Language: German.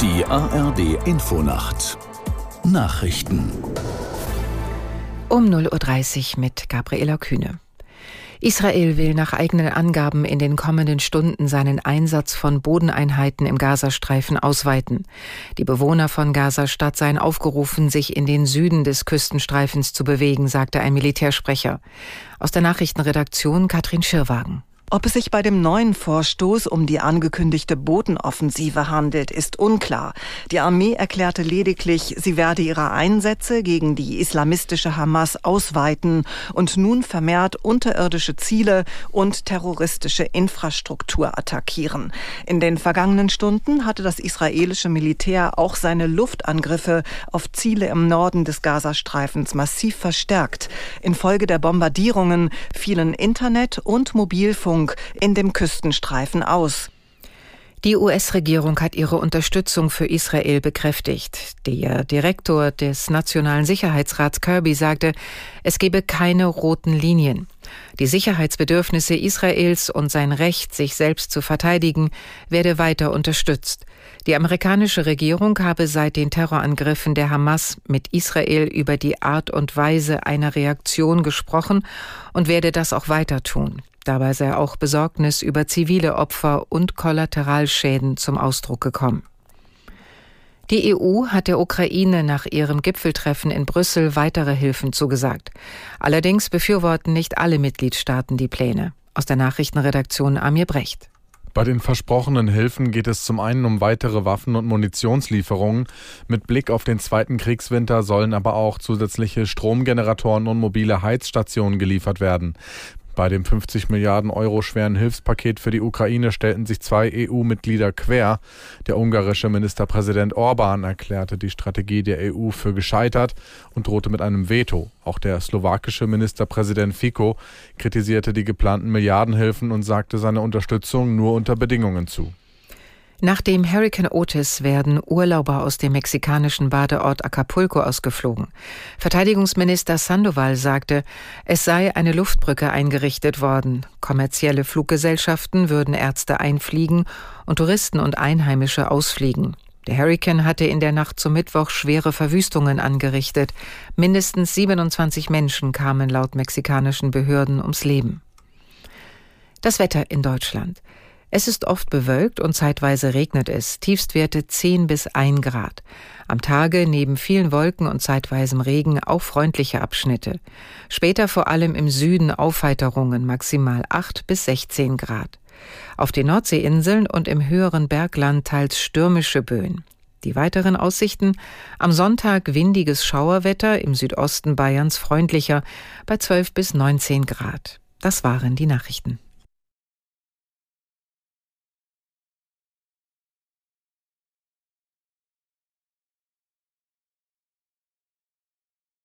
Die ARD Infonacht Nachrichten um 0.30 Uhr mit Gabriela Kühne. Israel will nach eigenen Angaben in den kommenden Stunden seinen Einsatz von Bodeneinheiten im Gazastreifen ausweiten. Die Bewohner von Gaza-Stadt seien aufgerufen, sich in den Süden des Küstenstreifens zu bewegen, sagte ein Militärsprecher. Aus der Nachrichtenredaktion Katrin Schirwagen. Ob es sich bei dem neuen Vorstoß um die angekündigte Bodenoffensive handelt, ist unklar. Die Armee erklärte lediglich, sie werde ihre Einsätze gegen die islamistische Hamas ausweiten und nun vermehrt unterirdische Ziele und terroristische Infrastruktur attackieren. In den vergangenen Stunden hatte das israelische Militär auch seine Luftangriffe auf Ziele im Norden des Gazastreifens massiv verstärkt. Infolge der Bombardierungen fielen Internet und Mobilfunk Versorgung in dem Küstenstreifen aus. Die US-Regierung hat ihre Unterstützung für Israel bekräftigt. Der Direktor des Nationalen Sicherheitsrats Kirby sagte, es gebe keine roten Linien. Die Sicherheitsbedürfnisse Israels und sein Recht, sich selbst zu verteidigen, werde weiter unterstützt. Die amerikanische Regierung habe seit den Terrorangriffen der Hamas mit Israel über die Art und Weise einer Reaktion gesprochen und werde das auch weiter tun. Dabei sei auch Besorgnis über zivile Opfer und Kollateralschäden zum Ausdruck gekommen. Die EU hat der Ukraine nach ihrem Gipfeltreffen in Brüssel weitere Hilfen zugesagt. Allerdings befürworten nicht alle Mitgliedstaaten die Pläne. Aus der Nachrichtenredaktion Amir Brecht. Bei den versprochenen Hilfen geht es zum einen um weitere Waffen- und Munitionslieferungen. Mit Blick auf den zweiten Kriegswinter sollen aber auch zusätzliche Stromgeneratoren und mobile Heizstationen geliefert werden. Bei dem 50 Milliarden Euro schweren Hilfspaket für die Ukraine stellten sich zwei EU-Mitglieder quer. Der ungarische Ministerpräsident Orban erklärte die Strategie der EU für gescheitert und drohte mit einem Veto. Auch der slowakische Ministerpräsident Fico kritisierte die geplanten Milliardenhilfen und sagte seine Unterstützung nur unter Bedingungen zu. Nach dem Hurricane Otis werden Urlauber aus dem mexikanischen Badeort Acapulco ausgeflogen. Verteidigungsminister Sandoval sagte, es sei eine Luftbrücke eingerichtet worden. Kommerzielle Fluggesellschaften würden Ärzte einfliegen und Touristen und Einheimische ausfliegen. Der Hurricane hatte in der Nacht zum Mittwoch schwere Verwüstungen angerichtet. Mindestens 27 Menschen kamen laut mexikanischen Behörden ums Leben. Das Wetter in Deutschland. Es ist oft bewölkt und zeitweise regnet es, Tiefstwerte 10 bis 1 Grad. Am Tage neben vielen Wolken und zeitweisem Regen auch freundliche Abschnitte. Später vor allem im Süden Aufheiterungen, maximal 8 bis 16 Grad. Auf den Nordseeinseln und im höheren Bergland teils stürmische Böen. Die weiteren Aussichten am Sonntag windiges Schauerwetter, im Südosten Bayerns freundlicher bei 12 bis 19 Grad. Das waren die Nachrichten.